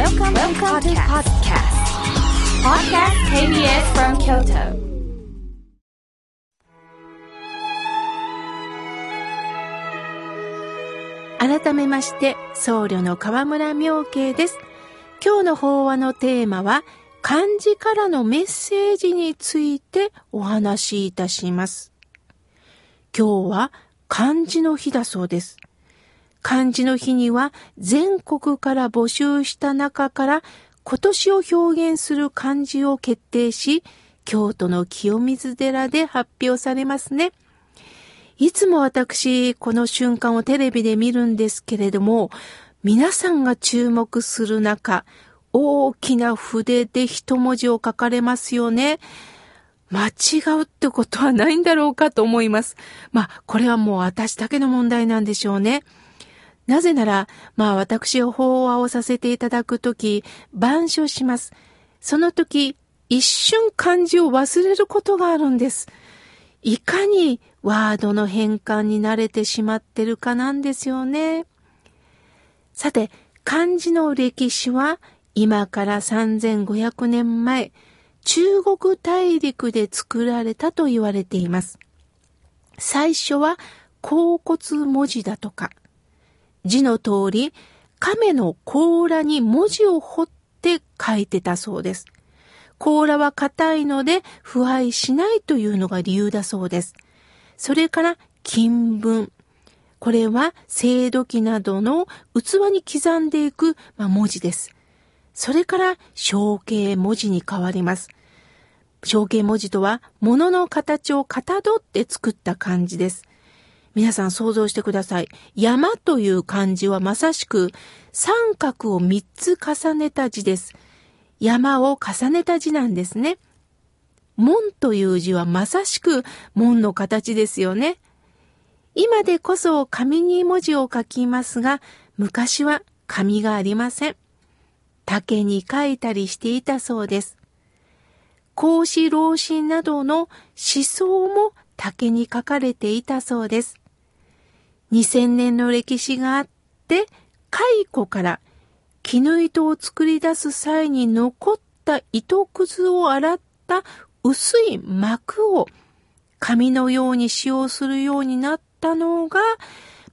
Welcome, Welcome to podcast. Podcast KBS from Kyoto. 改めまして、僧侶の河村明慶です。今日の法話のテーマは、漢字からのメッセージについてお話しいたします。今日は漢字の日だそうです。漢字の日には全国から募集した中から今年を表現する漢字を決定し、京都の清水寺で発表されますね。いつも私、この瞬間をテレビで見るんですけれども、皆さんが注目する中、大きな筆で一文字を書かれますよね。間違うってことはないんだろうかと思います。まあ、これはもう私だけの問題なんでしょうね。なぜなら、まあ私が法話をさせていただくとき、板書します。その時、一瞬漢字を忘れることがあるんです。いかにワードの変換に慣れてしまってるかなんですよね。さて、漢字の歴史は今から3500年前、中国大陸で作られたと言われています。最初は甲骨文字だとか、字の通り、亀の甲羅に文字を彫って書いてたそうです。甲羅は硬いので腐敗しないというのが理由だそうです。それから金文。これは青土器などの器に刻んでいく、ま、文字です。それから象形文字に変わります。象形文字とは物の形をかたどって作った漢字です。皆さん想像してください。山という漢字はまさしく三角を三つ重ねた字です。山を重ねた字なんですね。門という字はまさしく門の形ですよね。今でこそ紙に文字を書きますが、昔は紙がありません。竹に書いたりしていたそうです。孔子老子などの思想も竹に書かれていたそうです。2000年の歴史があって、蚕から絹糸を作り出す際に残った糸くずを洗った薄い膜を紙のように使用するようになったのが、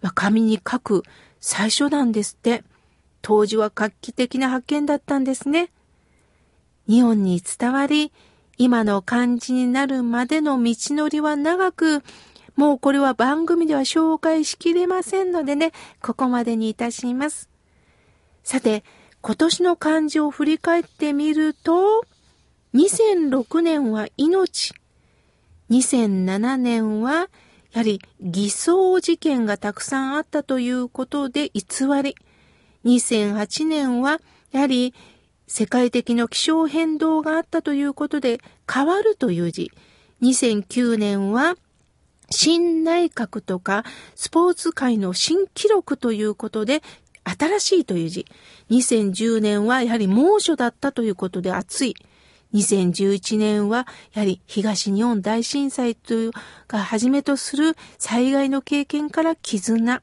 まあ、紙に書く最初なんですって。当時は画期的な発見だったんですね。日本に伝わり、今の漢字になるまでの道のりは長く、もうこれは番組では紹介しきれませんのでね、ここまでにいたします。さて、今年の漢字を振り返ってみると、2006年は命、2007年はやはり偽装事件がたくさんあったということで偽り、2008年はやはり世界的な気象変動があったということで変わるという字、2009年は新内閣とかスポーツ界の新記録ということで新しいという字。2010年はやはり猛暑だったということで暑い。2011年はやはり東日本大震災というがはじめとする災害の経験から絆。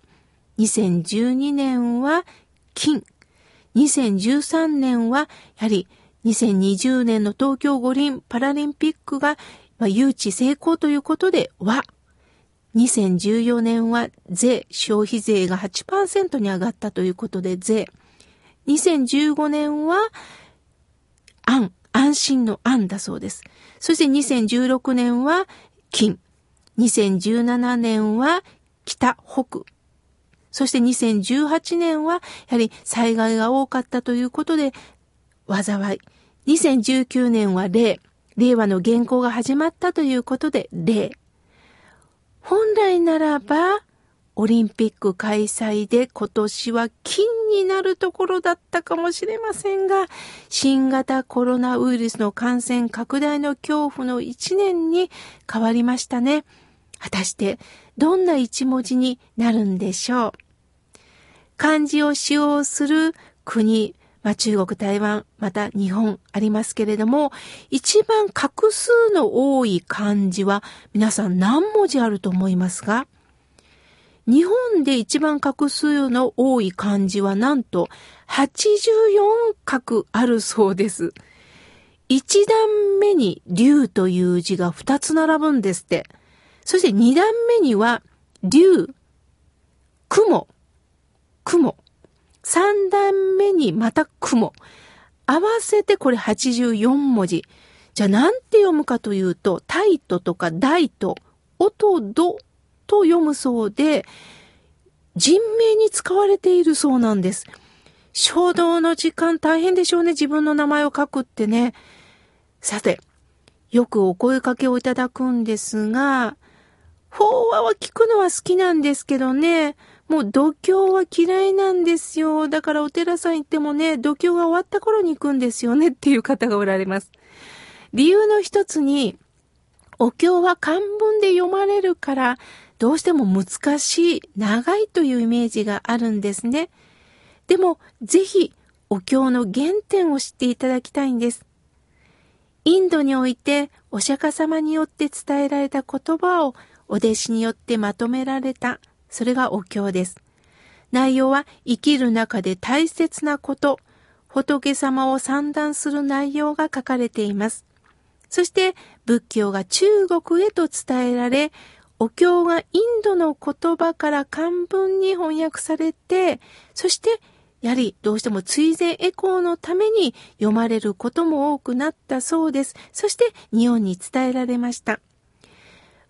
2012年は金。2013年はやはり2020年の東京五輪パラリンピックが誘致成功ということで和。2014年は税、消費税が8%に上がったということで税。2015年は安、安心の安だそうです。そして2016年は金。2017年は北、北。そして2018年はやはり災害が多かったということで災い。2019年は令。令和の原稿が始まったということで令。本来ならば、オリンピック開催で今年は金になるところだったかもしれませんが、新型コロナウイルスの感染拡大の恐怖の一年に変わりましたね。果たしてどんな一文字になるんでしょう？漢字を使用する国、まあ、中国、台湾、また日本ありますけれども、一番画数の多い漢字は皆さん何文字あると思いますか？日本で一番画数の多い漢字はなんと84画あるそうです。一段目に竜という字が二つ並ぶんですって。そして二段目には竜、雲、雲。三段目にまた雲。合わせてこれ84文字。じゃあなんて読むかというと、タイトとかダイト、オトドと読むそうで、人名に使われているそうなんです。衝動の時間大変でしょうね。自分の名前を書くってね。さて、よくお声かけをいただくんですが、法話は聞くのは好きなんですけどね、もう度胸は嫌いなんですよ。だからお寺さん行ってもね、度胸が終わった頃に行くんですよねっていう方がおられます。理由の一つに、お経は漢文で読まれるから、どうしても難しい、長いというイメージがあるんですね。でも、ぜひ、お経の原点を知っていただきたいんです。インドにおいて、お釈迦様によって伝えられた言葉を、お弟子によってまとめられた、それがお経です。内容は生きる中で大切なこと、仏様を散談する内容が書かれています。そして仏教が中国へと伝えられ、お経がインドの言葉から漢文に翻訳されて、そしてやはりどうしても追善エコーのために読まれることも多くなったそうです。そして日本に伝えられました。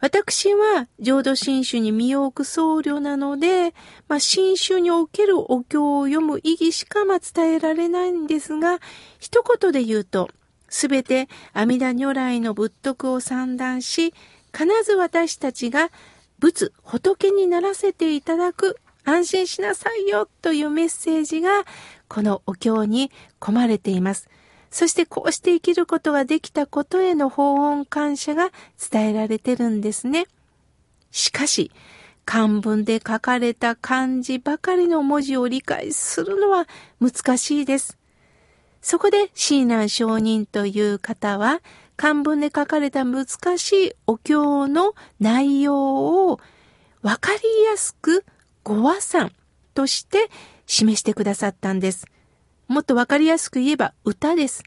私は浄土真宗に身を置く僧侶なので、まあ、真宗におけるお経を読む意義しかま伝えられないんですが、一言で言うと、すべて阿弥陀如来の仏徳を散談し、必ず私たちが仏、仏にならせていただく、安心しなさいよというメッセージが、このお経に込まれています。そしてこうして生きることができたことへの法恩感謝が伝えられてるんですね。しかし、漢文で書かれた漢字ばかりの文字を理解するのは難しいです。そこでシーナン上人という方は、漢文で書かれた難しいお経の内容をわかりやすくご和算として示してくださったんです。もっとわかりやすく言えば歌です。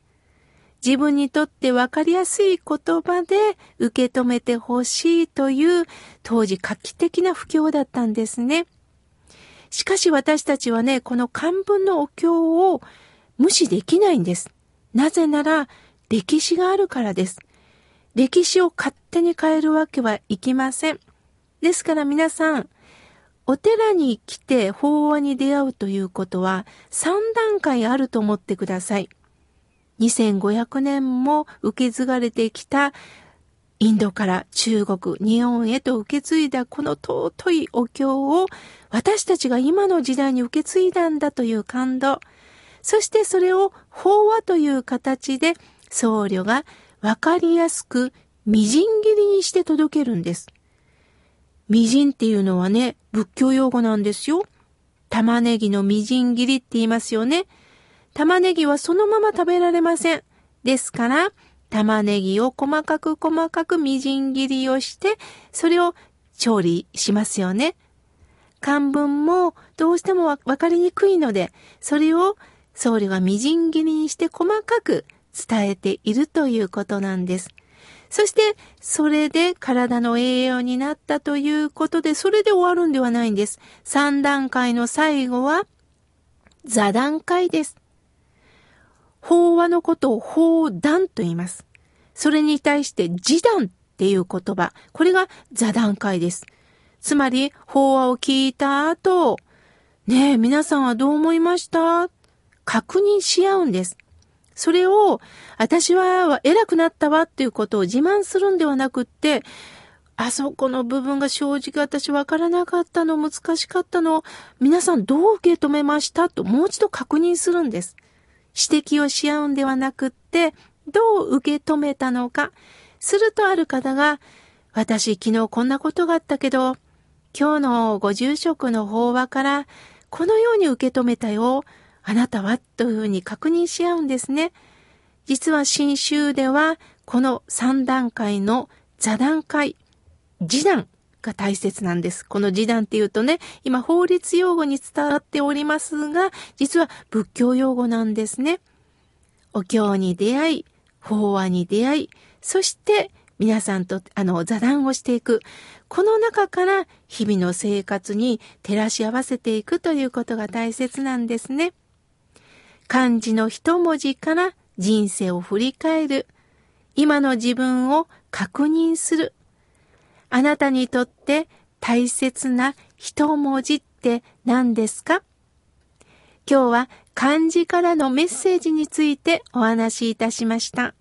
自分にとってわかりやすい言葉で受け止めてほしいという当時画期的な不況だったんですね。しかし私たちはね、この漢文のお経を無視できないんです。なぜなら、歴史があるからです。歴史を勝手に変えるわけはいきません。ですから皆さん、お寺に来て法話に出会うということは3段階あると思ってください。2500年も受け継がれてきたインドから中国、日本へと受け継いだこの尊いお経を私たちが今の時代に受け継いだんだという感動。そしてそれを法話という形で僧侶がわかりやすくみじん切りにして届けるんです。みじんっていうのはね、仏教用語なんですよ。玉ねぎのみじん切りって言いますよね。玉ねぎはそのまま食べられません。ですから、玉ねぎを細かく細かくみじん切りをして、それを調理しますよね。漢文もどうしてもわかりにくいので、それを僧侶がみじん切りにして細かく伝えているということなんです。そして、それで体の栄養になったということで、それで終わるんではないんです。三段階の最後は、座談会です。法話のことを法談と言います。それに対して示談っていう言葉、これが座談会です。つまり、法話を聞いた後、ねえ、皆さんはどう思いました？確認し合うんです。それを、私は偉くなったわっていうことを自慢するんではなくって、あそこの部分が正直私わからなかったの、難しかったの、皆さんどう受け止めましたともう一度確認するんです。指摘をし合うんではなくって、どう受け止めたのか。するとある方が、私昨日こんなことがあったけど、今日のご住職の法話からこのように受け止めたよ。あなたはというふうに確認し合うんですね。実は新州では、この3段階の座談会、示談が大切なんです。この示談っていうとね、今法律用語に伝わっておりますが、実は仏教用語なんですね。お経に出会い、法話に出会い、そして皆さんとあの座談をしていく。この中から日々の生活に照らし合わせていくということが大切なんですね。漢字の一文字から人生を振り返る。今の自分を確認する。あなたにとって大切な一文字って何ですか？今日は漢字からのメッセージについてお話しいたしました。